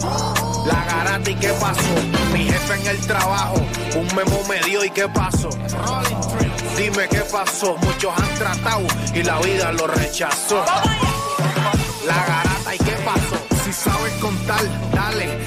La garata y qué pasó, mi jefe en el trabajo, un memo me dio y qué pasó. Dime qué pasó, muchos han tratado y la vida lo rechazó. La garata y qué pasó. Si sabes contar, dale,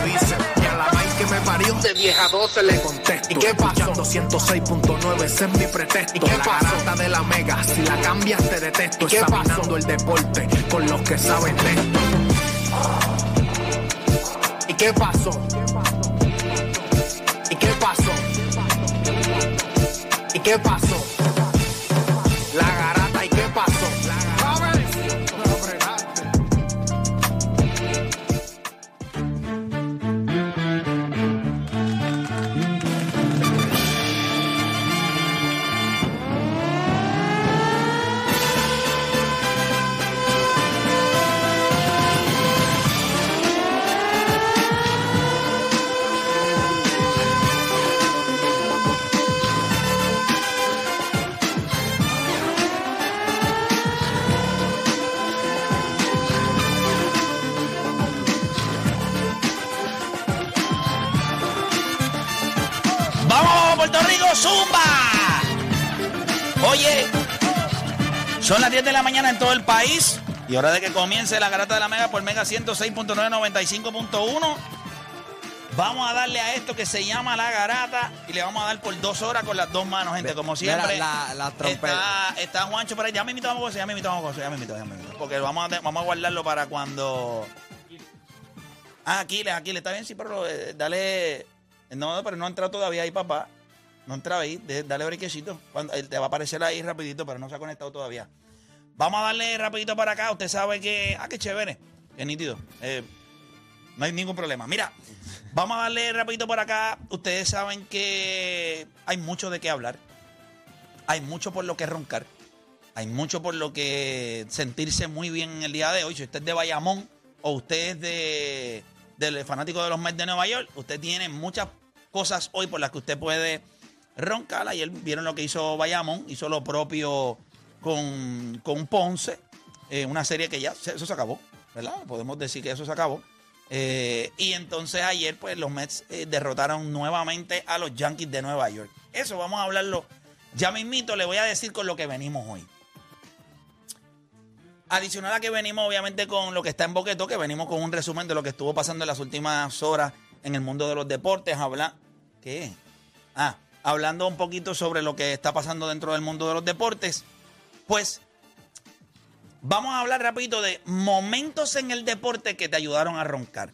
parió, de vieja 12 le contesto. ¿Y qué pasó? 106.9, ese es mi pretexto. ¿Y qué la garata de la mega, si la cambias te detesto. Examinando el deporte con los que saben de esto. ¿Y qué pasó? ¿Y qué pasó? ¿Y qué pasó? La Zumba! Oye, son las 10 de la mañana en todo el país y hora de que comience la garata de la Mega por Mega 106.995.1. Vamos a darle a esto que se llama la garata y le vamos a dar por dos horas con las dos manos, gente, como siempre. Mira, la- la trompeta. Está, está Juancho por ahí. Ya me invitamos a cosas, ya me invitamos a cosas, ya me invitamos, ya me invitamos. Porque vamos a, vamos a guardarlo para cuando. Ah, Aquiles, Aquiles, está bien, sí, pero eh, dale. No, pero no ha entrado todavía ahí, papá. No entra ahí, dale briquecito. Cuando, él te va a aparecer ahí rapidito, pero no se ha conectado todavía. Vamos a darle rapidito para acá. Usted sabe que. Ah, qué chévere. Qué nítido. Eh, no hay ningún problema. Mira, vamos a darle rapidito por acá. Ustedes saben que hay mucho de qué hablar. Hay mucho por lo que roncar. Hay mucho por lo que sentirse muy bien en el día de hoy. Si usted es de Bayamón o usted es de, del fanático de los Mets de Nueva York, usted tiene muchas cosas hoy por las que usted puede roncar. Ayer vieron lo que hizo Bayamón, hizo lo propio con, con Ponce, eh, una serie que ya, eso se acabó, ¿verdad? Podemos decir que eso se acabó. Eh, y entonces ayer, pues los Mets eh, derrotaron nuevamente a los Yankees de Nueva York. Eso vamos a hablarlo ya mismito, le voy a decir con lo que venimos hoy. Adicional a que venimos, obviamente, con lo que está en Boqueto, que venimos con un resumen de lo que estuvo pasando en las últimas horas en el mundo de los deportes. Habla. ¿Qué? Ah, hablando un poquito sobre lo que está pasando dentro del mundo de los deportes. Pues vamos a hablar rapidito de momentos en el deporte que te ayudaron a roncar.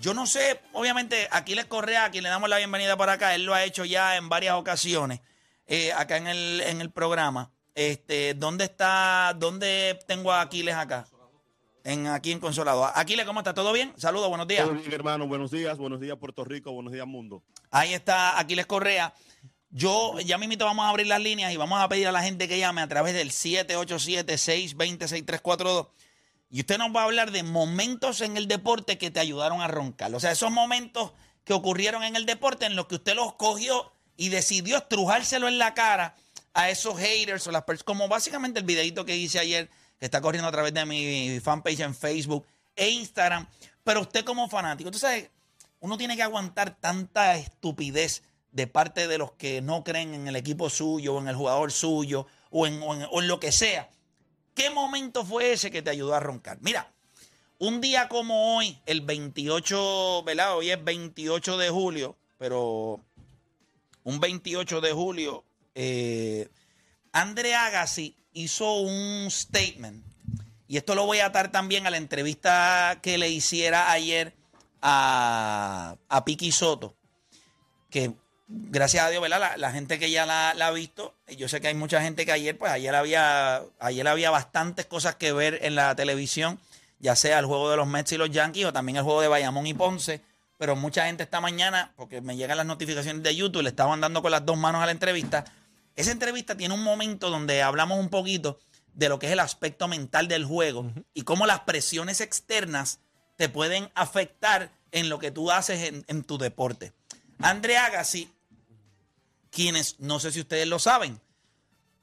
Yo no sé, obviamente, Aquiles Correa, a quien le damos la bienvenida para acá, él lo ha hecho ya en varias ocasiones eh, acá en el, en el programa. Este, ¿Dónde está? ¿Dónde tengo a Aquiles acá? En, aquí en Consolado. Aquiles, ¿cómo está? ¿Todo bien? Saludos, buenos días. Todo bien, hermano. Buenos días, buenos días, Puerto Rico, buenos días, mundo. Ahí está Aquiles Correa. Yo ya mismito vamos a abrir las líneas y vamos a pedir a la gente que llame a través del 787-620-6342. Y usted nos va a hablar de momentos en el deporte que te ayudaron a roncar. O sea, esos momentos que ocurrieron en el deporte en los que usted los cogió y decidió estrujárselo en la cara a esos haters o las personas, como básicamente el videito que hice ayer, que está corriendo a través de mi fanpage en Facebook e Instagram. Pero usted como fanático, tú sabes, uno tiene que aguantar tanta estupidez de parte de los que no creen en el equipo suyo o en el jugador suyo o en, o en- o en lo que sea. ¿Qué momento fue ese que te ayudó a roncar? Mira, un día como hoy, el 28, ¿verdad? Hoy es 28 de julio, pero un 28 de julio, eh, Andre Agassi hizo un statement, y esto lo voy a atar también a la entrevista que le hiciera ayer a, a Piki Soto, que gracias a Dios, ¿verdad? La, la gente que ya la, la ha visto, yo sé que hay mucha gente que ayer, pues ayer había, ayer había bastantes cosas que ver en la televisión, ya sea el juego de los Mets y los Yankees o también el juego de Bayamón y Ponce, pero mucha gente esta mañana, porque me llegan las notificaciones de YouTube, le estaban dando con las dos manos a la entrevista. Esa entrevista tiene un momento donde hablamos un poquito de lo que es el aspecto mental del juego y cómo las presiones externas te pueden afectar en lo que tú haces en, en tu deporte. Andre Agassi, quienes no sé si ustedes lo saben,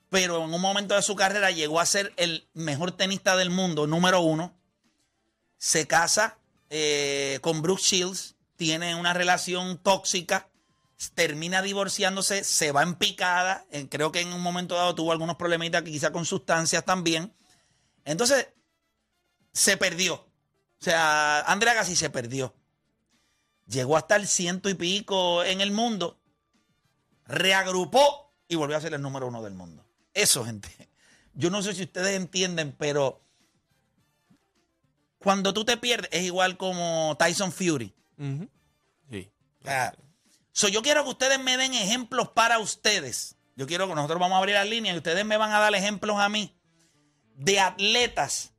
pero en un momento de su carrera llegó a ser el mejor tenista del mundo, número uno. Se casa eh, con Brooke Shields, tiene una relación tóxica, termina divorciándose, se va en picada. creo que en un momento dado tuvo algunos problemitas, quizá con sustancias también. Entonces, se perdió. O sea, Andrea Agassi se perdió. Llegó hasta el ciento y pico en el mundo, reagrupó y volvió a ser el número uno del mundo. Eso, gente. Yo no sé si ustedes entienden, pero cuando tú te pierdes es igual como Tyson Fury. Sí. Ah, so, yo quiero que ustedes me den ejemplos para ustedes. Yo quiero que nosotros vamos a abrir las líneas y ustedes me van a dar ejemplos a mí de atletas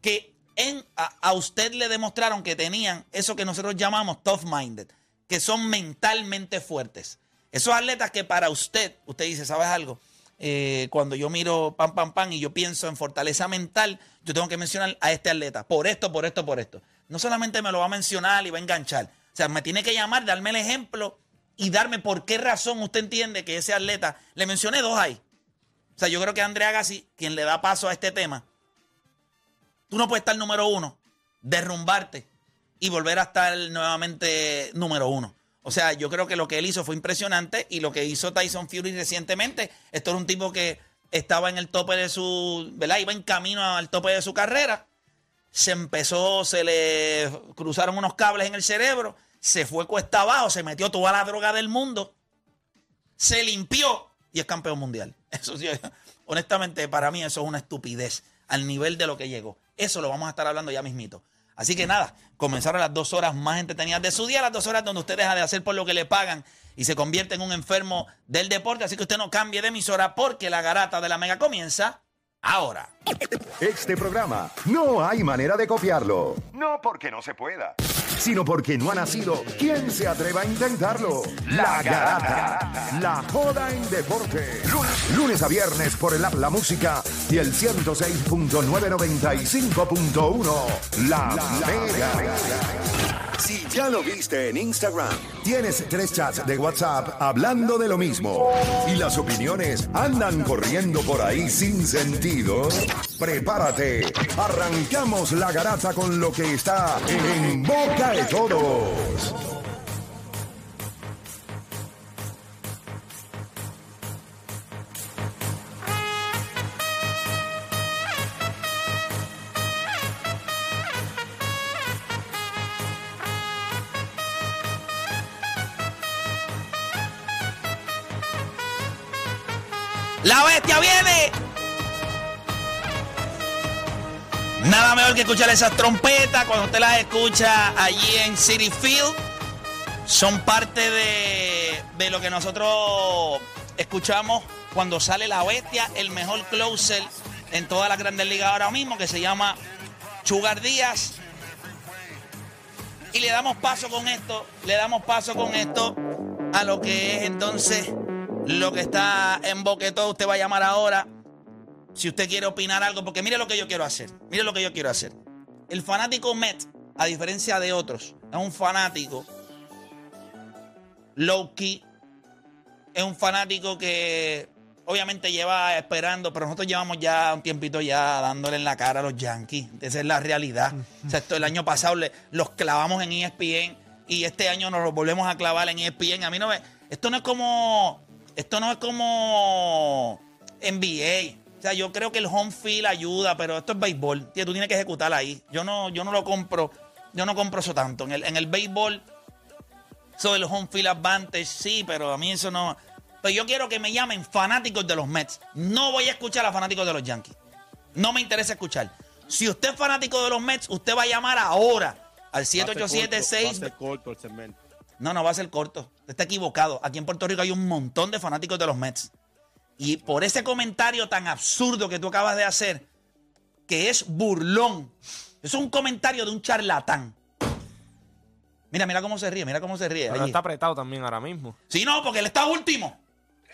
que en, a, a usted le demostraron que tenían eso que nosotros llamamos tough minded, que son mentalmente fuertes. Esos atletas que para usted, usted dice, ¿sabes algo? Eh, cuando yo miro pam, pam, pam y yo pienso en fortaleza mental, yo tengo que mencionar a este atleta por esto, por esto, por esto. No solamente me lo va a mencionar y va a enganchar. O sea, me tiene que llamar, darme el ejemplo y darme por qué razón usted entiende que ese atleta, le mencioné dos ahí. O sea, yo creo que Andrea Agassi, quien le da paso a este tema, tú no puedes estar número uno, derrumbarte y volver a estar nuevamente número uno. O sea, yo creo que lo que él hizo fue impresionante y lo que hizo Tyson Fury recientemente, esto era un tipo que estaba en el tope de su, ¿verdad? Iba en camino al tope de su carrera. Se empezó, se le cruzaron unos cables en el cerebro, se fue cuesta abajo, se metió toda la droga del mundo, se limpió y es campeón mundial. Eso sí, honestamente, para mí eso es una estupidez al nivel de lo que llegó. Eso lo vamos a estar hablando ya mismito. Así que nada, comenzaron las dos horas más entretenidas de su día, las dos horas donde usted deja de hacer por lo que le pagan y se convierte en un enfermo del deporte. Así que usted no cambie de emisora porque la garata de la mega comienza ahora. Este programa no hay manera de copiarlo. No porque no se pueda, sino porque no ha nacido quien se atreva a intentarlo. La Garata. La joda en deporte. Lunes, lunes a viernes por el app La Música y el 106.995.1. La, Mega. Si ya lo viste en Instagram, tienes tres chats de WhatsApp hablando de lo mismo y las opiniones andan corriendo por ahí sin sentido, prepárate. Arrancamos la garata con lo que está en boca de todos. Nada mejor que escuchar esas trompetas cuando usted las escucha allí en City Field. Son parte de, de lo que nosotros escuchamos cuando sale la bestia, el mejor closer en todas las grandes ligas ahora mismo, que se llama Chugar Díaz. Y le damos paso con esto, le damos paso con esto a lo que es entonces lo que está en boquetón. Usted va a llamar ahora si usted quiere opinar algo, porque mire lo que yo quiero hacer. Mire lo que yo quiero hacer. El fanático Met, a diferencia de otros, es un fanático low key. Es un fanático que obviamente lleva esperando, pero nosotros llevamos ya un tiempito ya dándole en la cara a los Yankees. Esa es la realidad. O sea, esto el año pasado le- los clavamos en ESPN y este año nos los volvemos a clavar en ESPN. A mí no me. Esto no es como. Esto no es como NBA. O sea, yo creo que el home field ayuda, pero esto es béisbol. Tío, tú tienes que ejecutar ahí. Yo no, yo no lo compro. Yo no compro eso tanto. En el, en el béisbol, eso del home field advantage, sí, pero a mí eso no. Pero yo quiero que me llamen fanáticos de los Mets. No voy a escuchar a fanáticos de los Yankees. No me interesa escuchar. Si usted es fanático de los Mets, usted va a llamar ahora al 787-6. corto el segmento. No, no va a ser corto. Usted está equivocado. Aquí en Puerto Rico hay un montón de fanáticos de los Mets. Y por ese comentario tan absurdo que tú acabas de hacer, que es burlón, es un comentario de un charlatán. Mira, mira cómo se ríe, mira cómo se ríe. Pero allí. está apretado también ahora mismo. Sí, no, porque él está último.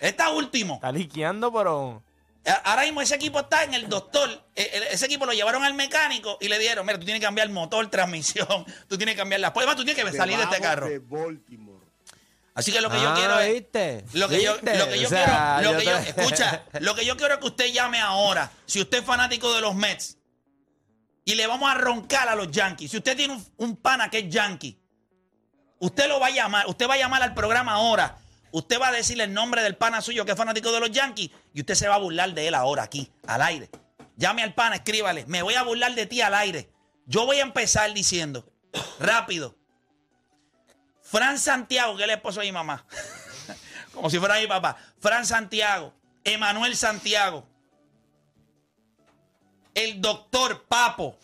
Está último. Está liqueando, pero. Ahora mismo ese equipo está en el doctor. Eh, eh, Ese equipo lo llevaron al mecánico y le dieron, mira, tú tienes que cambiar el motor, transmisión, tú tienes que cambiar las pruebas, tú tienes que salir de este carro. De Baltimore. Así que lo que yo Ah, quiero es... ¿viste? Lo que yo, lo que yo O sea, quiero, lo yo que yo, te- escucha, lo que yo quiero es que usted llame ahora. Si usted es fanático de los Mets y le vamos a roncar a los Yankees. Si usted tiene un, un pana que es Yankee, usted lo va a llamar, usted va a llamar al programa ahora. Usted va a decirle el nombre del pana suyo que es fanático de los Yankees y usted se va a burlar de él ahora aquí, al aire. Llame al pana, escríbale, me voy a burlar de ti al aire. Yo voy a empezar diciendo, rápido. Fran Santiago, que es el esposo de mi mamá. Como si fuera mi papá. Fran Santiago, Emanuel Santiago, el doctor Papo.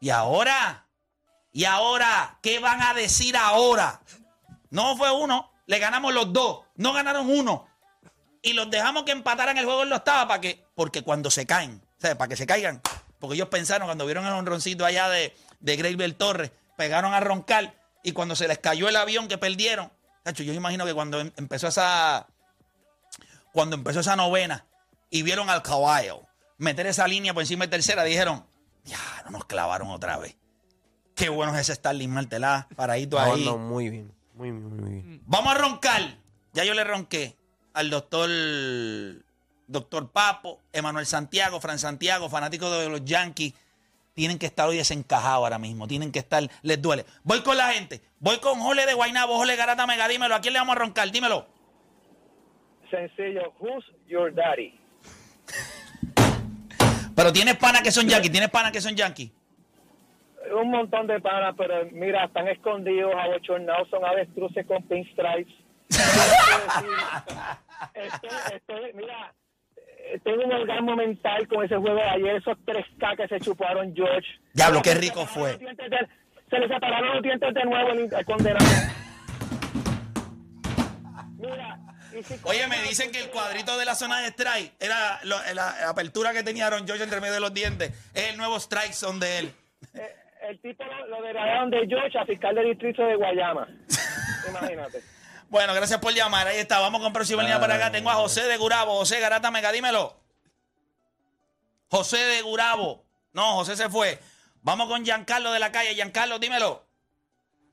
Y ahora, y ahora, ¿qué van a decir ahora? No fue uno, le ganamos los dos, no ganaron uno. Y los dejamos que empataran el juego en los octava para que, porque cuando se caen, sea, para que se caigan, porque ellos pensaron cuando vieron el honroncito allá de, de Graybel Torres, pegaron a roncar y cuando se les cayó el avión que perdieron, tacho, yo imagino que cuando em- empezó esa, cuando empezó esa novena y vieron al caballo meter esa línea por encima de tercera, dijeron, ya, no nos clavaron otra vez. Qué bueno es ese Starling Martelá, paradito No, ahí. no, muy bien. Muy bien, muy bien. Vamos a roncar. Ya yo le ronqué al doctor doctor Papo, Emanuel Santiago, Fran Santiago, fanáticos de los Yankees. Tienen que estar hoy desencajados ahora mismo. Tienen que estar, les duele. Voy con la gente. Voy con Jole de Guaynabo, Jole Garata Mega. Dímelo. ¿A quién le vamos a roncar? Dímelo. Sencillo, who's your daddy? Pero tienes panas que son Yankees. Tienes panas que son Yankees. Un montón de panas, pero mira, están escondidos, abochornados, son avestruces con pinstripes. estoy, estoy, mira, tengo un orgasmo mental con ese juego de ayer, esos 3K que se chuparon George. Diablo, qué rico fue. de- se le separaron los dientes de nuevo el, el condenado. Mira, si- Oye, me dicen que el cuadrito de la zona de strike era lo- la apertura que tenía Aaron George entre medio de los dientes. Es el nuevo strike zone de él. Eh, el tipo lo, lo degradaron de George a fiscal de distrito de Guayama. Imagínate. Bueno, gracias por llamar. Ahí está. Vamos con próxima línea para acá. Tengo a José de Gurabo. José Garata Mega, dímelo. José de Gurabo. No, José se fue. Vamos con Giancarlo de la calle. Giancarlo, dímelo.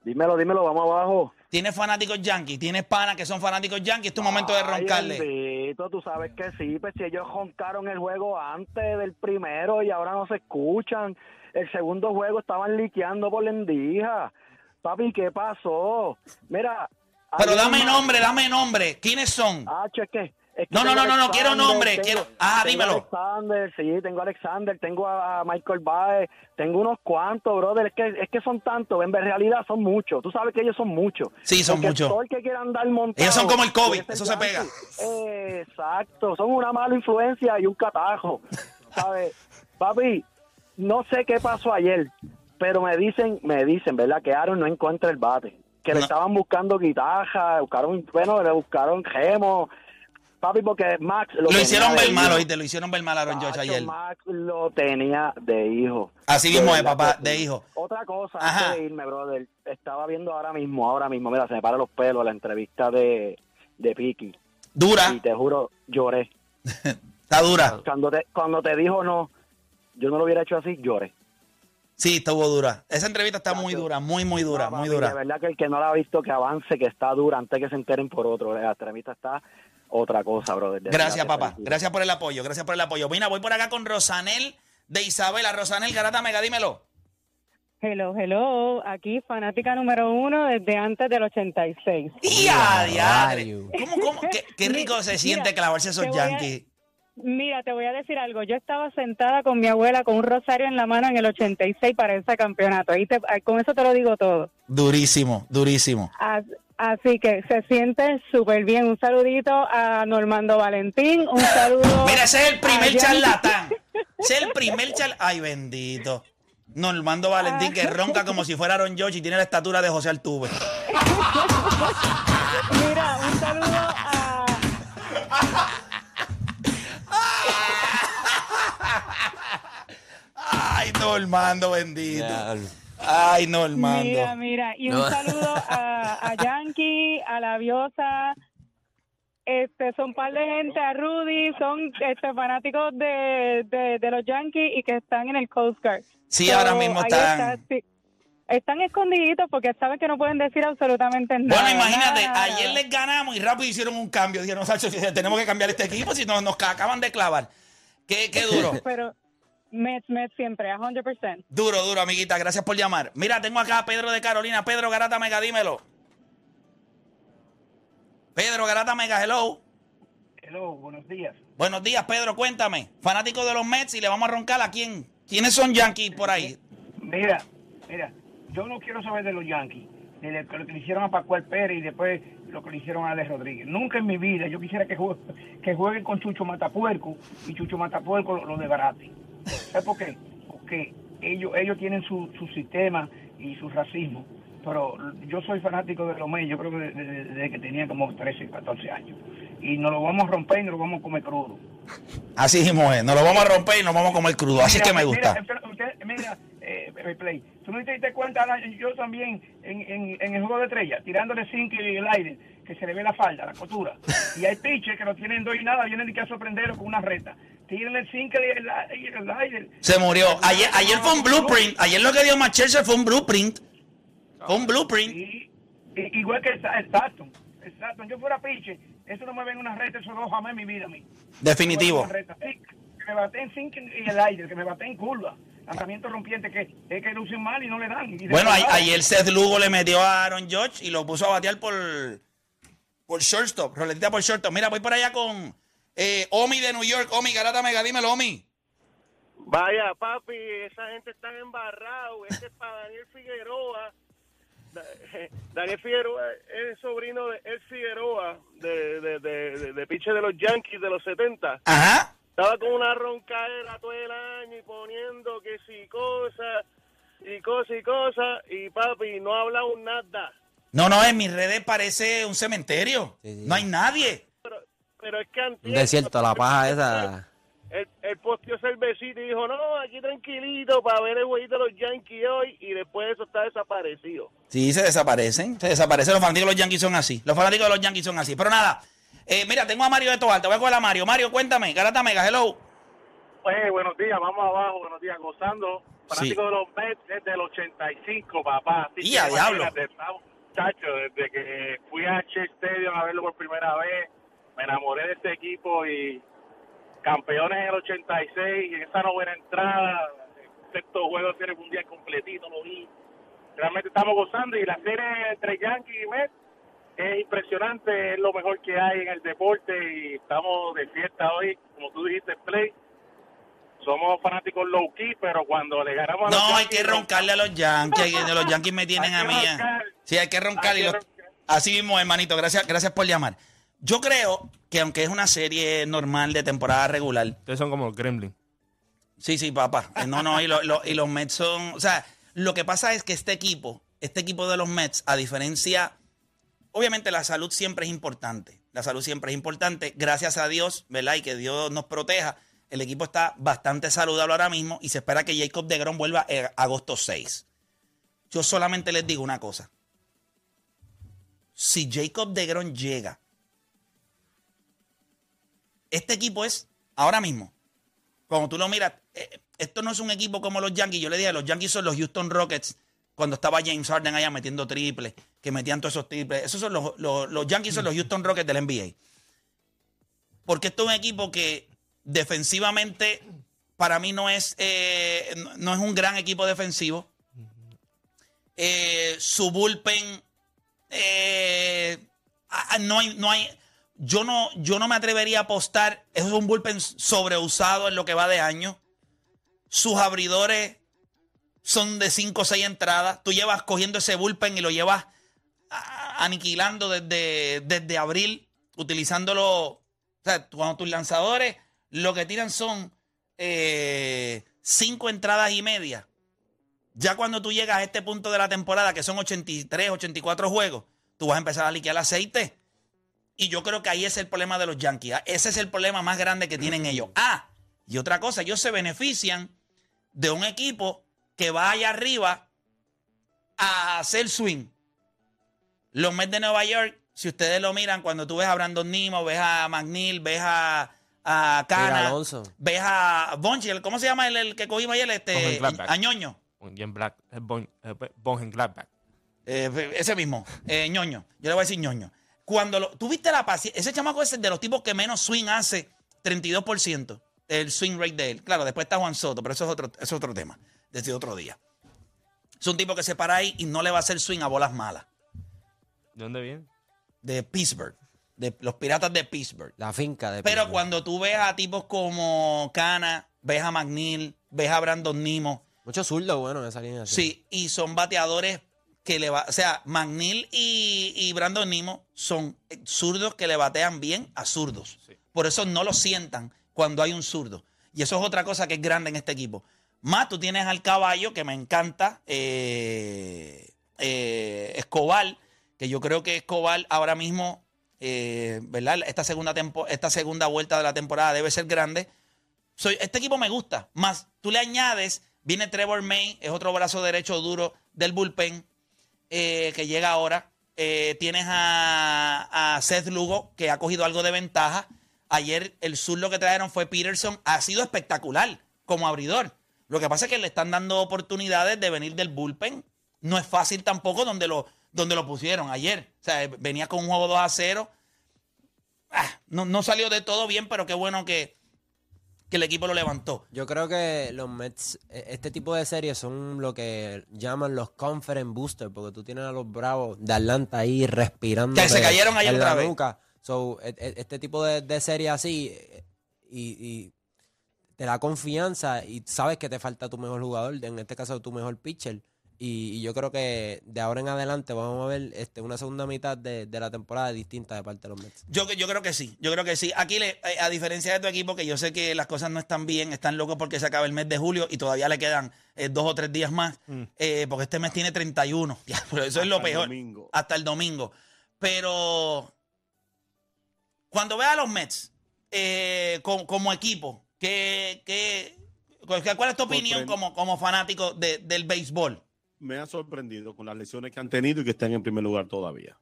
Dímelo, dímelo, vamos abajo. ¿Tienes fanáticos yankees? ¿Tienes panas que son fanáticos yankees? Es tu momento de roncarle. Ay, bendito, tú sabes que sí, pues si ellos roncaron el juego antes del primero y ahora no se escuchan. El segundo juego estaban liqueando por la endija. Papi, ¿qué pasó? Mira. Pero dame nombre, dame nombre. ¿Quiénes son? Hacho, es que. es que No, no, no, no, no, quiero nombre, tengo- quiero- ah, tengo dímelo. Alexander, sí, tengo a Alexander, tengo a Michael Baez, tengo unos cuantos, brother. Es que, es que son tantos, en realidad son muchos. Tú sabes que ellos son muchos. Sí, son Porque muchos. Todo el que quiera andar montado. Ellos son como el COVID, eso se pega. Exacto, son una mala influencia y un catajo. ¿Sabes? Papi, no sé qué pasó ayer, pero me dicen, me dicen, ¿verdad? Que Aaron no encuentra el bate. Que le estaban buscando guitarra, buscaron, bueno, le buscaron gemo. Papi, porque Max lo, Lo hicieron ver mal, oíste. Lo hicieron ver mal a Aaron ayer. Max lo tenía de hijo. Así mismo es, papá, de hijo. Otra cosa, Ajá. antes de irme, brother. Estaba viendo ahora mismo, ahora mismo, mira, se me paran los pelos la entrevista de, de Piki. Dura. Y te juro, lloré. Está dura. Cuando te, cuando te dijo no, yo no lo hubiera hecho así, lloré. Sí, estuvo dura. Esa entrevista está muy dura, muy, muy dura, No, muy dura. De verdad que el que no la ha visto, que avance, que está dura, antes que se enteren por otro. La entrevista está otra cosa, brother. de Gracias, verdad, papá. Gracias por el apoyo. Gracias por el apoyo. Mira, voy por acá con Rosanel de Isabela. Rosanel Garata Mega, dímelo. Hello, hello. Aquí, fanática número uno desde antes del 86. ¡Y a diadre! ¿Cómo, cómo? Qué, qué rico se siente Mira, clavarse esos Yankees. Mira, te voy a decir algo. Yo estaba sentada con mi abuela con un rosario en la mano en el 86 para ese campeonato. Ahí te- con eso te lo digo todo. Durísimo, durísimo. As- Así que se siente súper bien. Un saludito a Normando Valentín. Un saludo. Mira, ese es el primer charlatán. Ese es el primer charlatán. Ay, bendito. Normando Valentín, que ronca como si fuera Aaron George y tiene la estatura de José Altuve. Mira, un saludo a. Ay, Normando, bendito. Ay, Normando. Mira, mira, y un No. saludo a, a Yankee, a la Viosa, este, son un par de gente, a Rudy, son este, fanáticos de, de, de los Yankees y que están en el Coast Guard. Sí, So, ahora mismo están. está, sí. Están escondiditos porque saben que no pueden decir absolutamente nada. Bueno, imagínate, nada, ayer les ganamos y rápido hicieron un cambio. Dijeron, Sacho, tenemos que cambiar este equipo si no, nos ca- acaban de clavar. Qué, qué duro. Pero Mets, Mets siempre, a 100%. Duro, duro, amiguita. Gracias por llamar. Mira, tengo acá a Pedro de Carolina. Pedro Garata Mega, dímelo. Pedro Garata Mega, hello. Hello, buenos días. Buenos días, Pedro, cuéntame. Fanático de los Mets y le vamos a roncar a quién. ¿Quiénes son Yankees por ahí? Mira, mira, yo no quiero saber de los Yankees, de lo que le hicieron a Pacual Pérez y después lo que le hicieron a Alex Rodríguez. Nunca en mi vida yo quisiera que, jue- que jueguen con Chucho Matapuerco y Chucho Matapuerco lo, lo desbarate. ¿Sabes por qué? Porque ellos, ellos tienen su, su sistema y su racismo. Pero yo soy fanático de los yo creo que desde, que tenía como 13, 14 años. Y nos lo vamos a romper y nos lo vamos a comer crudo. Así mismo es. Nos lo vamos a romper y nos vamos a comer crudo. Así Mira, que me mira, gusta. usted- usted- mira, eh, Play, tú no te diste cuenta, yo también en, en, en el juego de estrella, tirándole zinc y el aire, que se le ve la falda, la costura. Y hay pitches que no tienen dos y nada, vienen de que a sorprenderlo con una reta. Tírenle el zinc y el, y el. Se murió. Ayer, ayer fue un blueprint. Ayer lo que dio Matt Scherzer fue un blueprint. Fue un blueprint. Y, y- igual que el, el Stockton. El yo fuera pitcher, eso no me ven una reta, eso no jamás en mi vida a mí. Definitivo. Que me bate en y el aire, que me bate en curva. Lanzamiento rompiente que es que lucen mal y no le dan. Bueno, a- ayer Seth Lugo le metió a Aaron George y lo puso a batear por, por shortstop. Roletita por shortstop. Mira, voy por allá con eh, Omi de New York. Omi, Garata Mega, dímelo, Omi. Vaya, papi, esa gente está embarrado. Este es para Daniel Figueroa. Da- Daniel Figueroa es el sobrino de El Figueroa, de, de, de, de, de pitcher de los Yankees de los 70. Ajá. Estaba con una roncadera todo el año y poniendo que sí cosas y cosas y cosas. Y papi, no ha hablado nada. No, no, en mis redes parece un cementerio. Sí, sí. No hay nadie. Pero, es que Un antier- desierto, la paja esa. Él, él posteó cervecita y dijo, no, aquí tranquilito para ver el jueguito de los Yankees hoy y después eso está desaparecido. Sí, se desaparecen. Se desaparecen. Los fanáticos de los Yankees son así. Los fanáticos de los Yankees son así. Pero nada. eh, mira, tengo a Mario de Tobar. Te voy a coger a Mario. Mario, cuéntame. Garata Mega, hello. Oye, buenos días, vamos abajo, buenos días, gozando. Fanático de los Mets desde el 85, papá. Así Y a diablo. Chacho, desde que fui a Shea Stadium a verlo por primera vez, me enamoré de este equipo y campeones en el 86, y en esa novena entrada, sexto juego de serie mundial completito, lo vi. Realmente estamos gozando y la serie entre Yankees y Mets es impresionante, es lo mejor que hay en el deporte y estamos de fiesta hoy, como tú dijiste, Play. Somos fanáticos low key, pero cuando le ganamos a los No, hay que roncarle a los Yankees. Los Yankees me tienen a mí. roncar. Sí, hay que roncar. Y los-. Así mismo, hermanito. Gracias, gracias por llamar. Yo creo que aunque es una serie normal de temporada regular, Ustedes son como los Gremlin. Sí, sí, papá. Eh, No, no, y, lo- lo- y los Mets son. O sea, lo que pasa es que este equipo, este equipo de los Mets, a diferencia. Obviamente la salud siempre es importante. La salud siempre es importante. Gracias a Dios, ¿verdad? Y que Dios nos proteja. El equipo está bastante saludable ahora mismo y se espera que Jacob de Grom vuelva en agosto 6. Yo solamente les digo una cosa. Si Jacob de Grom llega, este equipo es ahora mismo cuando tú lo miras, eh, esto no es un equipo como los Yankees. Yo le dije, los Yankees son los Houston Rockets cuando estaba James Harden allá metiendo triples, que metían todos esos triples. Esos son los, los, Yankees son los Houston Rockets del NBA. Porque esto es un equipo que defensivamente para mí no es, eh, no es un gran equipo defensivo. Eh, su bullpen. eh, ah, ah, no hay. No hay yo, no, yo no me atrevería a apostar. Eso es un bullpen sobreusado en lo que va de año. Sus abridores son de 5 o 6 entradas. Tú llevas cogiendo ese bullpen y lo llevas aniquilando desde, desde abril, utilizándolo. O sea, cuando tus lanzadores lo que tiran son eh, cinco entradas y media. Ya cuando tú llegas a este punto de la temporada, que son 83, 84 juegos, tú vas a empezar a liquear aceite. Y yo creo que ahí es el problema de los Yankees. ¿ah? Ese es el problema más grande que tienen ellos. Ah, y otra cosa, ellos se benefician de un equipo que va allá arriba a hacer swing. Los Mets de Nueva York, si ustedes lo miran, cuando tú ves a Brandon Nimo, ves a McNeil, ves a, a Cana, ves a Bonchi, el- ¿cómo se llama el, el que cogimos ayer? Este, Bojen Gladbach. a Ñoño. Bien Black, eh, Bon, eh, Gladbach. Eh, ese mismo, eh, ñoño. Yo le voy a decir ñoño. Cuando lo, tuviste la paciencia, ese chamaco es el de los tipos que menos swing hace, 32%, el swing rate de él. Claro, después está Juan Soto, pero eso es otro, eso es otro tema, desde otro día. Es un tipo que se para ahí y no le va a hacer swing a bolas malas. ¿De dónde viene? De Pittsburgh, de los piratas de Pittsburgh. La finca de Pero Pittsburgh. cuando tú ves a tipos como Cana, ves a McNeil, ves a Brandon Nimo, Mucho zurdo bueno en esa línea. Sí, y son bateadores que le va, o sea, McNeil y, y Brandon Nimo son zurdos que le batean bien a zurdos. Por eso no lo sientan cuando hay un zurdo. Y eso es otra cosa que es grande en este equipo. Más tú tienes al caballo, que me encanta, eh, eh, Escobar, que yo creo que Escobar ahora mismo, eh, ¿verdad? Esta segunda, tempo- esta segunda vuelta de la temporada debe ser grande. Soy, este equipo me gusta. Más, tú le añades, viene Trevor May, es otro brazo derecho duro del bullpen eh, que llega ahora. Eh, tienes a, a Seth Lugo, que ha cogido algo de ventaja. Ayer el zurdo que trajeron fue Peterson. Ha sido espectacular como abridor. Lo que pasa es que le están dando oportunidades de venir del bullpen. No es fácil tampoco donde lo, donde lo pusieron ayer. O sea, venía con un juego 2 a 0. Ah, no, no salió de todo bien, pero qué bueno que, que el equipo lo levantó. Yo creo que los Mets, eh, este tipo de series son lo que llaman los conference boosters, porque tú tienes a los Bravos de Atlanta ahí respirando. Que se cayeron ayer otra vez. nuca. So, e- e- este tipo de, de serie así y, y te da confianza y sabes que te falta tu mejor jugador, en este caso tu mejor pitcher. Y, y yo creo que de ahora en adelante vamos a ver este, una segunda mitad de, de la temporada distinta de parte de los Mets. Yo, yo creo que sí, yo creo que sí. Aquí, le, eh, a diferencia de tu equipo, que yo sé que las cosas no están bien, están locos porque se acaba el mes de julio y todavía le quedan eh, dos o tres días más, eh, porque este mes tiene 31. Ya, pero eso es lo Hasta el peor. domingo. Hasta el domingo. Pero cuando vea a los Mets eh, como, como equipo, ¿qué, qué, cuál, es tu opinión como, como fanático de- del béisbol? Me ha sorprendido con las lesiones que han tenido y que están en primer lugar todavía.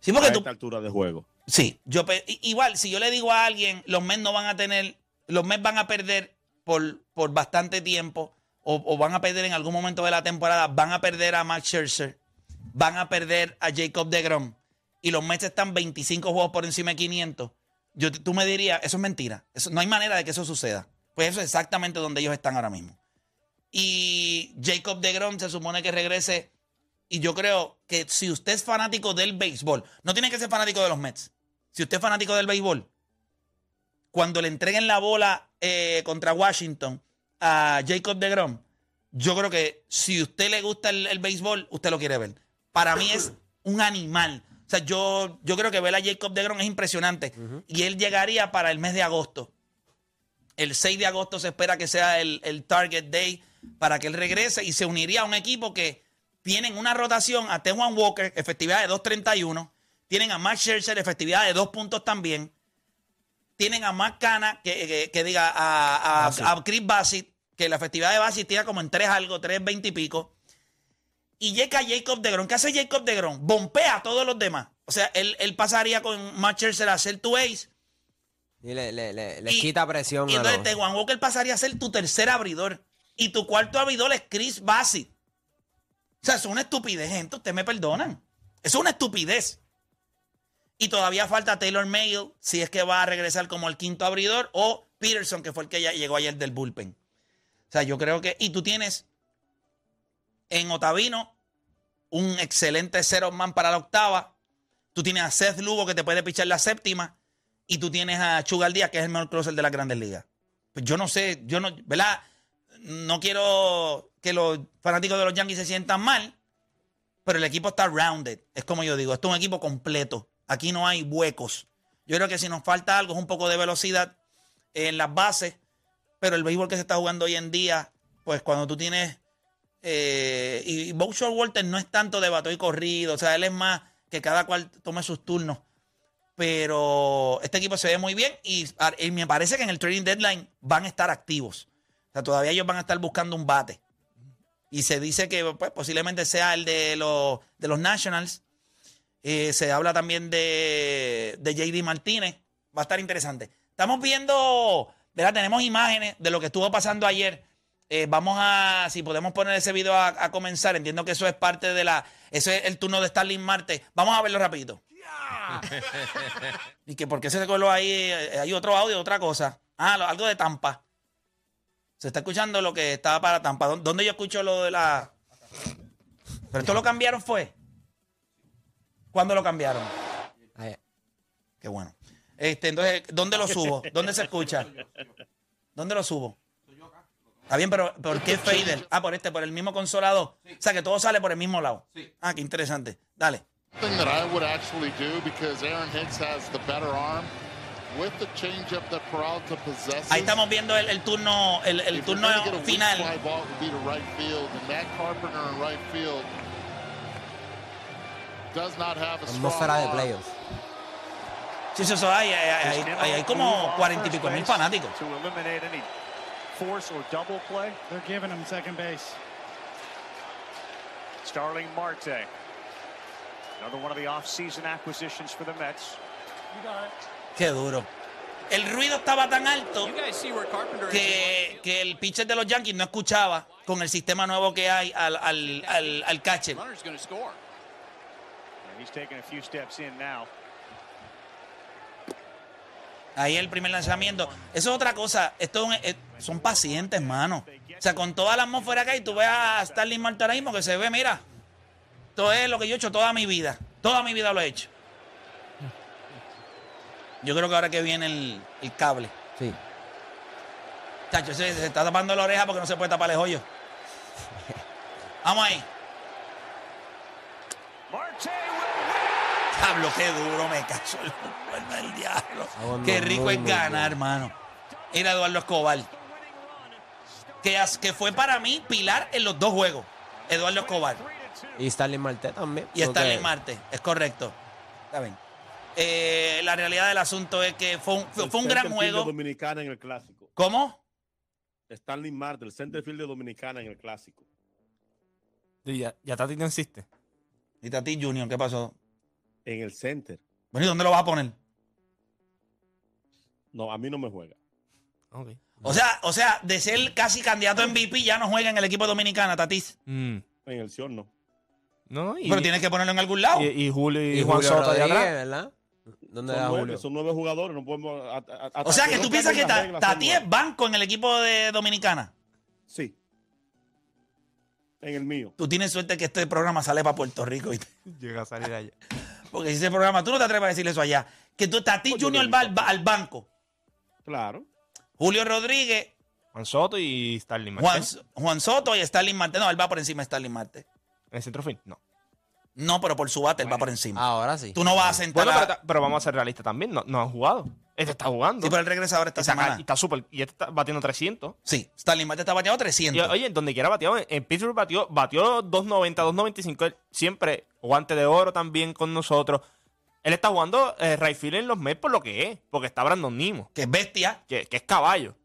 Sí, porque a tú, esta altura de juego. Sí, yo igual, si yo le digo a alguien, los Mets no van a tener, los Mets van a perder por, por bastante tiempo, o, o van a perder en algún momento de la temporada, van a perder a Max Scherzer, van a perder a Jacob DeGrom, y los Mets están 25 juegos por encima de 500, yo, tú me dirías, eso es mentira, eso, no hay manera de que eso suceda. Pues eso es exactamente donde ellos están ahora mismo. Y Jacob DeGrom se supone que regrese y yo creo que si usted es fanático del béisbol, no tiene que ser fanático de los Mets. Si usted es fanático del béisbol, cuando le entreguen la bola eh, contra Washington a Jacob DeGrom, yo creo que si usted le gusta el, el béisbol, usted lo quiere ver. Para mí es un animal. O sea, yo, yo creo que ver a Jacob DeGrom es impresionante. Y él llegaría para el mes de agosto. El 6 de agosto se espera que sea el, el Target Day para que él regrese y se uniría a un equipo que tienen una rotación a Tejuan Walker, efectividad de 2.31. Tienen a Max Scherzer, efectividad de dos puntos también. Tienen a Matt Cana, que, que- que diga, a, a, a Chris Bassett, que la efectividad de Bassett tira como en 3 algo, 3.20 y pico. Y llega Jacob DeGrom. ¿Qué hace Jacob DeGrom? Bompea a todos los demás. O sea, él, él pasaría con Matt Scherzer a hacer tu ace. Y le, le, le- Y- quita presión Y entonces los- Tejuan Walker pasaría a ser tu tercer abridor. Y tu cuarto abridor es Chris Bassett. O sea, es una estupidez, gente. Ustedes me perdonan. Es una estupidez. Y todavía falta Taylor Mail, si es que va a regresar como el quinto abridor, o Peterson, que fue el que ya llegó ayer del bullpen. O sea, yo creo que. Y tú tienes en Otavino un excelente zero man para la octava. Tú tienes a Seth Lugo que te puede pichar la séptima. Y tú tienes a Chugal Díaz, que es el mejor closer de las grandes ligas. Pues yo no sé, yo no, ¿verdad? No quiero que los fanáticos de los Yankees se sientan mal, pero el equipo está rounded. Es como yo digo, esto es un equipo completo. Aquí no hay huecos. Yo creo que si nos falta algo es un poco de velocidad en las bases, pero el béisbol que se está jugando hoy en día, pues cuando tú tienes. Eh, y Boucher Walter no es tanto de bato y corrido, o sea, él es más que cada cual tome sus turnos. Pero este equipo se ve muy bien y, me parece que en el trading deadline van a estar activos. O sea, todavía ellos van a estar buscando un bate. Y se dice que pues, posiblemente sea el de los, de los Nationals. Eh, se habla también de, de JD Martínez. Va a estar interesante. Estamos viendo, ¿verdad? Tenemos imágenes de lo que estuvo pasando ayer. Eh, vamos a, si podemos poner ese video a, comenzar. Entiendo que eso es parte de la, ese es el turno de Starling Marte. Vamos a verlo rapidito. y que porque se coló ahí, eh, hay otro audio, otra cosa. Ah, lo- algo de Tampa. Se está escuchando lo que estaba para Tampa. ¿Dó- ¿Dónde yo escucho lo de la...? Pero esto lo cambiaron fue. ¿Cuándo lo cambiaron? Qué bueno. Este, entonces, ¿dónde lo subo? ¿Dónde se escucha? ¿Dónde lo subo? Está bien, pero ¿por qué fader? Ah, por este, por el mismo consolador. O sea, que todo sale por el mismo lado. Ah, qué interesante. Dale. Thing that I would actually do because Aaron Hicks has the better arm with the changeup that Peralta possesses. Ahí estamos viendo el, el turno, el, el turno gonna get a weak final. fly ball, be to right field, and Matt Carpenter in right field does not have a strong Atmósfera de arm. playoffs. Sí, eso, eso hay, hay, hay, hay- hay como cuarenta y pico mil fanáticos. To eliminate any force or double play. They're giving him second base. Starling Marte. Another one of the off-season acquisitions for the Mets. Qué duro. El ruido estaba tan alto que, que el pitcher de los Yankees no escuchaba con el sistema nuevo que hay al, al, al, al catcher. And he's taking a few steps in now. Ahí el primer lanzamiento. Eso es otra cosa. Esto es un- es- son pacientes, hermano. O sea, con toda la atmósfera que hay, tú ves a Starling Marte ahora mismo que se ve, mira. Esto es lo que yo he hecho toda mi vida. Toda mi vida lo he hecho. Yo creo que ahora que viene el, el cable. Sí. Chacho, se está tapando la oreja porque no se puede tapar el hoyo. Vamos ahí. Diablo, qué duro me cacho el cuerno del diablo. Qué rico es ganar, hermano. Era Eduardo Escobar. Que fue para mí pilar en los dos juegos. Eduardo Escobar. Y Starling Marte también. Y porque- Starling Marte. Es correcto. Está bien. Eh, la realidad del asunto es que fue un, fue, El fue un gran juego. Dominicana en el clásico. ¿Cómo? Stanley Marte, el centerfield de Dominicana en el clásico. Y ya, ya Tati no existe. Y Tati Junior, ¿qué pasó? En el center. Bueno, ¿y dónde lo vas a poner? No, a mí no me juega. O sea, o sea, de ser casi candidato a MVP, ya no juega en el equipo dominicano, Tatis. Mm. En el Sion no. No, y, Pero tienes que ponerlo en algún lado. y, y Julio y, Y Juan Julio Soto de atrás. ¿verdad? ¿Dónde Son nueve, Julio? son nueve jugadores, no podemos... a- a- a- o sea, que tú piensas que Ta- Tati es banco en el equipo de Dominicana. Sí. En el mío. Tú tienes suerte que este programa sale para Puerto Rico. ¿viste? Llega a salir allá. Porque si ese programa, tú no te atreves a decirle eso allá. Que tú, Tati Pues Junior va al, ba- al banco. Claro. Julio Rodríguez, Juan Soto y Starling Marte. Juan, Juan Soto y Starling Marte. No, él va por encima de Starling Marte. ¿En el centrofield? No. No, pero por su bate él va por encima. Ahora sí. Tú no vas a sentar Bueno, a- pero, ta- pero vamos a ser realistas también. No, no han jugado. Este está jugando. Sí, pero él regresa ahora esta y está, semana. y está súper. Y este está batiendo 300. Sí, Starling Marte está bateado Y, 300. oye, donde quiera bateado. En, en Pittsburgh batió, batió 290, 295. Él Siempre guante de oro también con nosotros. Él está jugando eh, right field en los Mets por lo que es. Porque está Brandon Nimo. que es bestia. Que, que es caballo.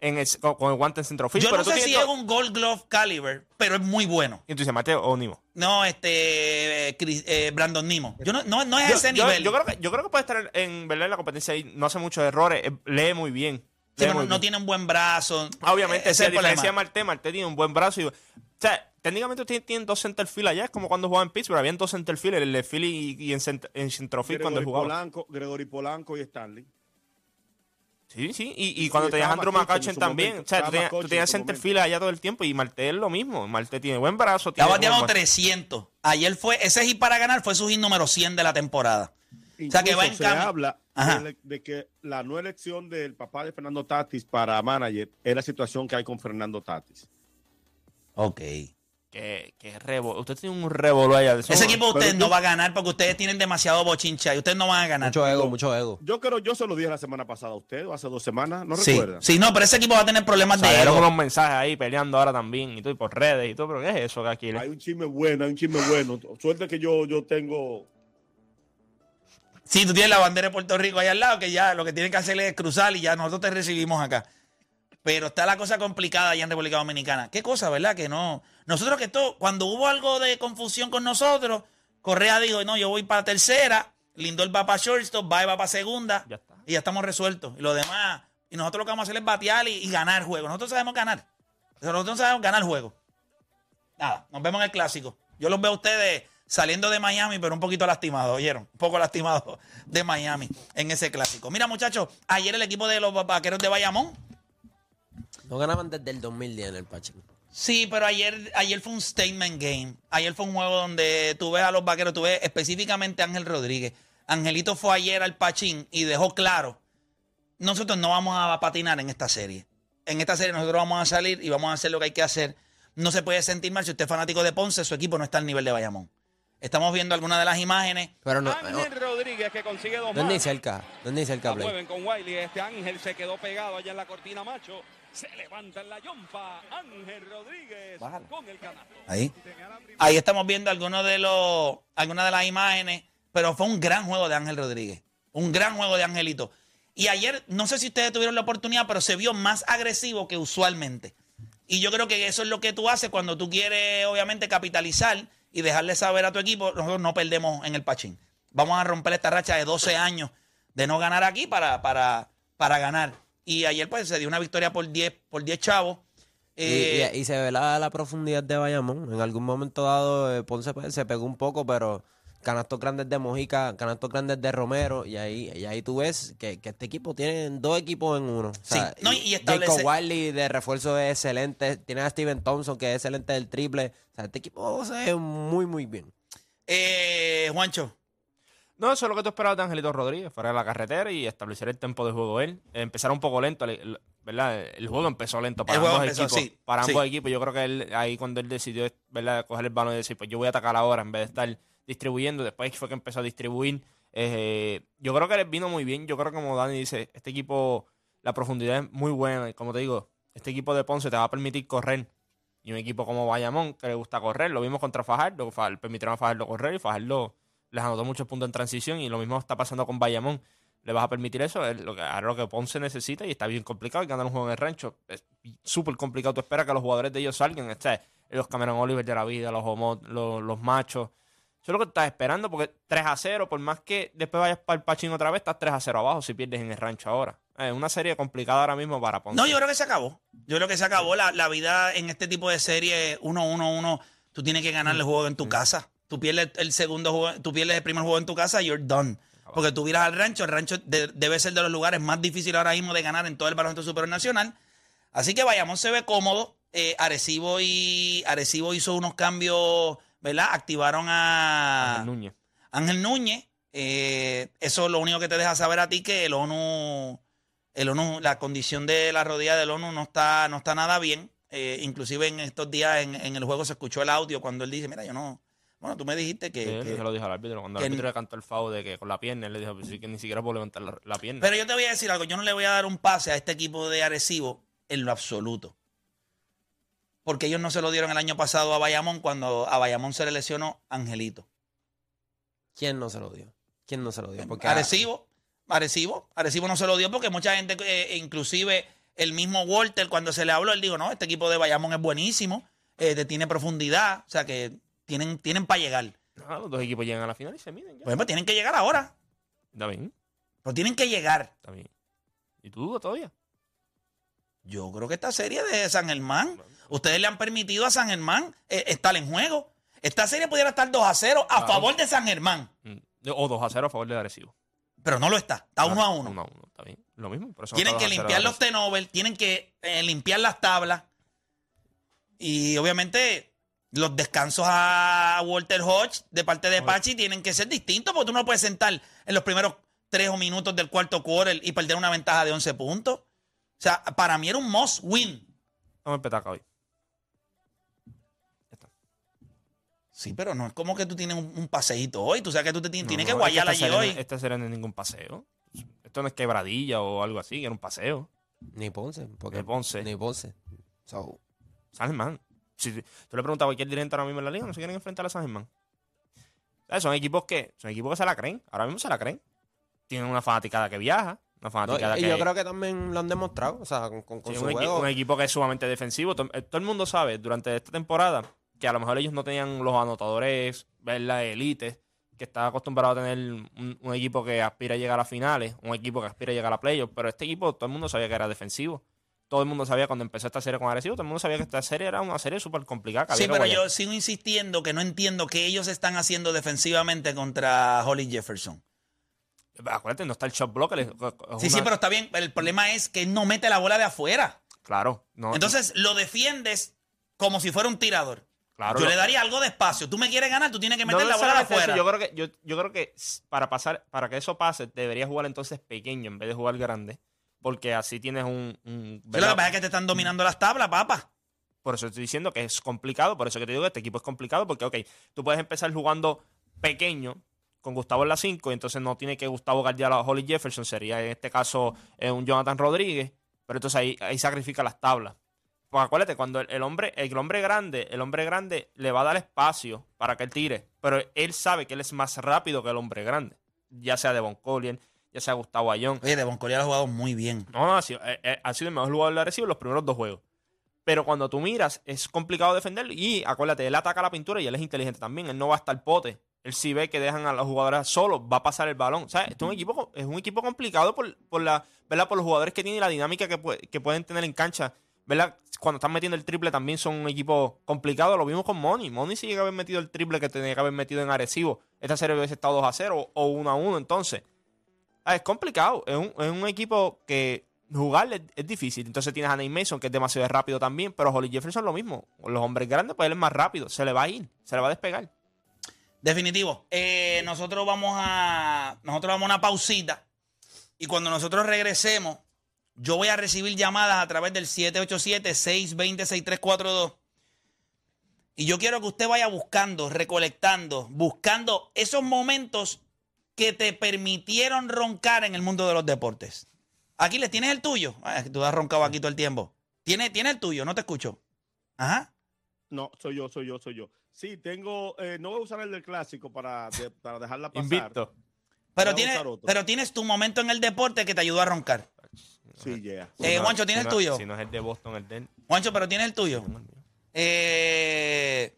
En el, con, con el guante en centrofield. Yo pero no tú sé si es un Gold Glove caliber, pero es muy bueno. Y tú dices, Mate o Nimo. No, este. eh, Chris- eh, Brandon Nimo. Yo no, no, no es Yo, ese yo- nivel. yo creo que, yo creo que puede estar en, ¿verdad? en la competencia ahí. No hace muchos errores. eh, lee muy bien. Sí, lee pero muy no bien. tiene un buen brazo. Obviamente, ese es el diferencia de. Marte, Marte tiene un buen brazo. Y, o sea, técnicamente ustedes tienen dos centerfield allá. Es como cuando jugaban en Pittsburgh. Habían dos centerfield, el de Philly y, y en, cent- en centrofield cuando él Gregory jugaba. Polanco, Gregory Polanco y Stanley. Sí, sí. Y, y cuando Sí, tenías a estaba Andrew McCutcheon también. momento, O sea, tú estaba tenías, tú tenías center field allá todo el tiempo. Y Marte es lo mismo. Marte tiene buen brazo. Bateado buen- 300. Ayer fue, ese hit para ganar fue su hit número 100 de la temporada. o sea que va en Incluso se cambio. habla de, de que la no elección del papá de Fernando Tatis para manager es la situación que hay con Fernando Tatis. Ok. Que, que revol- Usted tiene un revolú allá. de Ese equipo yo- no va a ganar porque ustedes tienen demasiado bochincha y ustedes no van a ganar. Mucho ego, mucho ego. Yo creo, yo se lo dije la semana pasada a usted, o hace dos semanas, ¿no sí, recuerda? sí, no, pero ese equipo va a tener problemas de ego. unos mensajes ahí peleando ahora también y todo, y por redes y todo, pero ¿qué es eso, Aquiles? Hay un chisme bueno, hay un chisme bueno. Suerte que yo, yo tengo Sí, tú tienes la bandera de Puerto Rico ahí al lado, que ya lo que tienen que hacer es cruzar y ya nosotros te recibimos acá. Pero está la cosa complicada allá en República Dominicana. Qué cosa, ¿verdad? Que no. Nosotros que esto, cuando hubo algo de confusión con nosotros, Correa dijo, no, yo voy para tercera, Lindor va para shortstop, va va para segunda, Ya está. y ya estamos resueltos. Y lo demás, y nosotros lo que vamos a hacer es batear y, y ganar juego. Nosotros sabemos ganar. Nosotros sabemos ganar juego. Nada, nos vemos en el clásico. Yo los veo a ustedes saliendo de Miami, pero un poquito lastimados, ¿oyeron? Un poco lastimados de Miami en ese clásico. Mira, muchachos, ayer el equipo de los vaqueros de Bayamón. No ganaban desde el 2010 en el Pachín. Sí, pero ayer, ayer fue un statement game. Ayer fue un juego donde tú ves a los vaqueros, tú ves específicamente a Ángel Rodríguez. Angelito fue ayer al Pachín y dejó claro, nosotros no vamos a patinar en esta serie. En esta serie nosotros vamos a salir y vamos a hacer lo que hay que hacer. No se puede sentir mal si usted es fanático de Ponce, su equipo no está al nivel de Bayamón. Estamos viendo algunas de las imágenes. Pero no, Ángel no, Rodríguez que consigue dos más. cerca. No es ni cerca, La Play. mueven con Wiley. Este Ángel se quedó pegado allá en la cortina macho. Se levanta en la yompa. Ángel Rodríguez con el canasto. Ahí. Ahí estamos viendo algunos de los, algunas de las imágenes, pero fue un gran juego de Ángel Rodríguez. Un gran juego de Angelito. Y ayer, no sé si ustedes tuvieron la oportunidad, pero se vio más agresivo que usualmente. Y yo creo que eso es lo que tú haces cuando tú quieres, obviamente, capitalizar y dejarle saber a tu equipo, nosotros no perdemos en el Pachín. Vamos a romper esta racha de 12 años de no ganar aquí para, para, para ganar. Y ayer, pues, se dio una victoria por 10, por 10 chavos. Y, Eh, y- y se ve la, la profundidad de Bayamón. En algún momento dado, eh, Ponce pues, se pegó un poco, pero canastos grandes de Mojica, canastos grandes de Romero, y ahí, y ahí tú ves que, que este equipo tiene dos equipos en uno. O sea, Sí, no, y establece- Jacob Wiley de refuerzo es excelente, tiene a Steven Thompson que es excelente del triple. O sea, este equipo se ve muy, muy bien. eh, Juancho. No, eso es lo que tú esperabas de Angelito Rodríguez, fuera de la carretera y establecer el tempo de juego él. Empezar un poco lento, ¿verdad? El juego empezó lento para El ambos empezó, equipos. sí, para sí. ambos equipos. Yo creo que él, ahí cuando él decidió, ¿verdad? Coger el balón y decir, pues yo voy a atacar ahora en vez de estar distribuyendo. Después fue que empezó a distribuir. Eh, yo creo que les vino muy bien. Yo creo que como Dani dice, este equipo, la profundidad es muy buena. Y como te digo, este equipo de Ponce te va a permitir correr. Y un equipo como Bayamón, que le gusta correr, lo vimos contra Fajardo, Fa- permitieron a Fajardo correr y Fajardo les anotó muchos puntos en transición y lo mismo está pasando con Bayamón. ¿Le vas a permitir eso? Es lo que, ahora lo que Ponce necesita y está bien complicado y ganar un juego en el rancho. Es súper complicado. Tú esperas que los jugadores de ellos salgan. Este, los Cameron Oliver de la vida, los, homo- los, los machos. Eso es lo que estás esperando porque 3 a 0, por más que después vayas para el Pachín otra vez, estás 3 a 0 abajo si pierdes en el rancho ahora. Es una serie complicada ahora mismo para Ponce. No, yo creo que se acabó. Yo creo que se acabó la, la vida en este tipo de serie 1-1-1. Tú tienes que ganar el juego en tu casa. Tú pierdes el segundo juego, tú pierdes el primer juego en tu casa, you're done. Porque tú miras al rancho, el rancho de- debe ser de los lugares más difíciles ahora mismo de ganar en todo el baloncesto superior nacional. Así que vayamos, se ve cómodo. Eh, Arecibo y Arecibo hizo unos cambios, ¿verdad? Activaron a Ángel Núñez. Ángel Núñez. Eh, eso es lo único que te deja saber a ti que el ONU, el ONU, la condición de la rodilla del ONU no está, no está nada bien. Eh, inclusive en estos días en, en el juego se escuchó el audio cuando él dice, mira, yo no. Bueno, tú me dijiste que. Sí, que- se lo dijo al árbitro. Cuando el árbitro le cantó el foul de que con la pierna, él le dijo pues, sí, que ni siquiera puedo levantar la, la pierna. Pero yo te voy a decir algo, yo no le voy a dar un pase a este equipo de Arecibo en lo absoluto. Porque ellos no se lo dieron el año pasado a Bayamón cuando a Bayamón se le lesionó Angelito. ¿Quién no se lo dio? ¿Quién no se lo dio? Porque Arecibo, Arecibo, Arecibo no se lo dio porque mucha gente, eh, inclusive el mismo Walter, cuando se le habló, él dijo, no, este equipo de Bayamón es buenísimo, eh, tiene profundidad, o sea que tienen, tienen para llegar. Ah, los dos equipos llegan a la final y se miden. Ya. Pues, pues, tienen que llegar ahora, Está bien, pero tienen que llegar. está bien. ¿Y tú dudas todavía? Yo creo que esta serie de San Germán, ustedes le han permitido a San Germán eh, estar en juego. Esta serie pudiera estar 2 a 0 a Claro. favor de San Germán, Mm. O 2 a 0 a favor de Arecibo. pero no lo está, está 1 a 1. 1 a 1, está bien. Lo mismo. Por eso Tienen que limpiar los tenovers, tienen que eh, limpiar las tablas. Y obviamente los descansos a Walter Hodge de parte de Pachi tienen que ser distintos porque tú no puedes sentar en los primeros tres o minutos del cuarto quarter y perder una ventaja de 11 puntos. O sea, para mí era un must win. Vamos a petaca hoy. Sí, pero no es como que tú tienes un, un paseíto hoy. Tú sabes que tú te tienes, No, tienes no, que guayar allí no- hoy. Esta serie no es ningún paseo. Esto no es quebradilla o algo así, que era un paseo. Ni Ponce. Porque De Ponce. Ni Ponce. So, Germán. Si tú le preguntas a cualquier dirigente ahora mismo en la liga, no se quieren enfrentar a San Germán. ¿Sabes? Son equipos que son equipos que se la creen. Ahora mismo se la creen. Tienen una fanaticada que viaja, una no, fanaticada y que... yo creo que también lo han demostrado. O sea, con, con- con Sí, su un, equi- juego. un equipo que es sumamente defensivo. Eh, Todo el mundo sabe durante esta temporada que a lo mejor ellos no tenían los anotadores, ver la élite, que estaba acostumbrado a tener un, un equipo que aspira a llegar a finales, un equipo que aspira a llegar a playoffs, pero este equipo todo el mundo sabía que era defensivo. Todo el mundo sabía cuando empezó esta serie con agresivo, todo el mundo sabía que esta serie era una serie súper complicada. Sí, pero yo sigo insistiendo que no entiendo qué ellos están haciendo defensivamente contra Holly Jefferson. Acuérdate, no está el shot es- es Sí, sí, pero está bien. El problema es que no mete la bola de afuera. Claro. No, Entonces lo defiendes como si fuera un tirador. Claro, yo lo- le daría algo de espacio. Tú me quieres ganar, tú tienes que meter No la bola de eso, afuera. Yo creo que, yo, yo creo que para pasar, para que eso pase, deberías jugar entonces pequeño en vez de jugar grande. Porque así tienes un. un- Sí, lo que pasa es que te están dominando las tablas, papá. Por eso estoy diciendo que es complicado. Por eso que te digo que este equipo es complicado. Porque, ok, tú puedes empezar jugando pequeño con Gustavo en la 5. Y entonces no tiene que Gustavo guardiar a Holly Jefferson. Sería en este caso eh, un Jonathan Rodríguez. Pero entonces ahí, ahí sacrifica las tablas. Pues acuérdate, cuando el, el hombre, el hombre grande, el hombre grande le va a dar espacio para que él tire. Pero él sabe que él es más rápido que el hombre grande. Ya sea Devon Collier, ya sea Gustavo Ayón. Oye, Devon Collier ha jugado muy bien. No, no, ha sido, eh, eh, ha sido el mejor jugador de agresivo en los primeros dos juegos. Pero cuando tú miras, es complicado defenderlo. Y acuérdate, él ataca la pintura y él es inteligente también. Él no va hasta el pote. Él sí ve que dejan a los jugadores solos, va a pasar el balón. O sea, es un equipo, es un equipo complicado por, por la, ¿verdad? por los jugadores que tienen y la dinámica que, que pueden tener en cancha. ¿verdad? Cuando están metiendo el triple también son un equipo complicado. Lo vimos con Money. Money sí llega a haber metido el triple que tenía que haber metido en agresivo. Esta serie hubiese estado 2 a 0 o 1 a 1 entonces. Ah, es complicado. Es un, es un equipo que jugarle es, difícil. Entonces tienes a Nate Mason, que es demasiado rápido también, pero Holly Jefferson lo mismo. Los hombres grandes, pues él es más rápido. Se le va a ir, se le va a despegar. Definitivo. Eh, nosotros vamos a. Nosotros vamos a una pausita. Y cuando nosotros regresemos, yo voy a recibir llamadas a través del 787-620-6342. Y yo quiero que usted vaya buscando, recolectando, buscando esos momentos que te permitieron roncar en el mundo de los deportes. Aquí les tienes el tuyo. Ah, tú has roncado aquí todo el tiempo. ¿Tienes, tiene el tuyo, no te escucho. Ajá. No, soy yo, soy yo, soy yo. Sí, tengo, eh, no voy a usar el del clásico para, de- para dejarla pasar. Invicto. Pero otro. pero tienes tu momento en el deporte que te ayudó a roncar. Sí, yeah. Eh, no- Juancho, ¿tienes si el tuyo? Si no es el de Boston, el de él. Juancho, pero tienes el tuyo. Eh,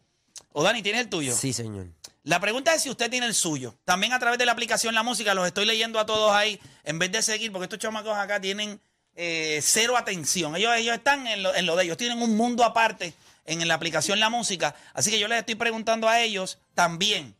o Dani, ¿tienes el tuyo? Sí, señor. La pregunta es si usted tiene el suyo. También a través de la aplicación La Música, los estoy leyendo a todos ahí, en vez de seguir, porque estos chamacos acá tienen eh, cero atención. Ellos, ellos están en lo, en lo de ellos, tienen un mundo aparte en la aplicación La Música. Así que yo les estoy preguntando a ellos también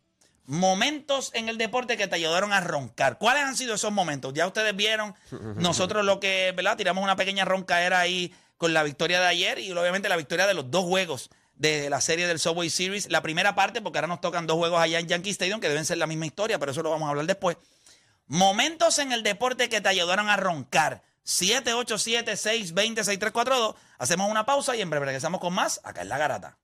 momentos en el deporte que te ayudaron a roncar. ¿Cuáles han sido esos momentos? Ya ustedes vieron, nosotros lo que, ¿verdad? Tiramos una pequeña roncaera ahí con la victoria de ayer y obviamente la victoria de los dos juegos de la serie del Subway Series. La primera parte, porque ahora nos tocan dos juegos allá en Yankee Stadium que deben ser la misma historia, pero eso lo vamos a hablar después. Momentos en el deporte que te ayudaron a roncar. 787-620-6342. Hacemos una pausa y en breve regresamos con más acá en La Garata.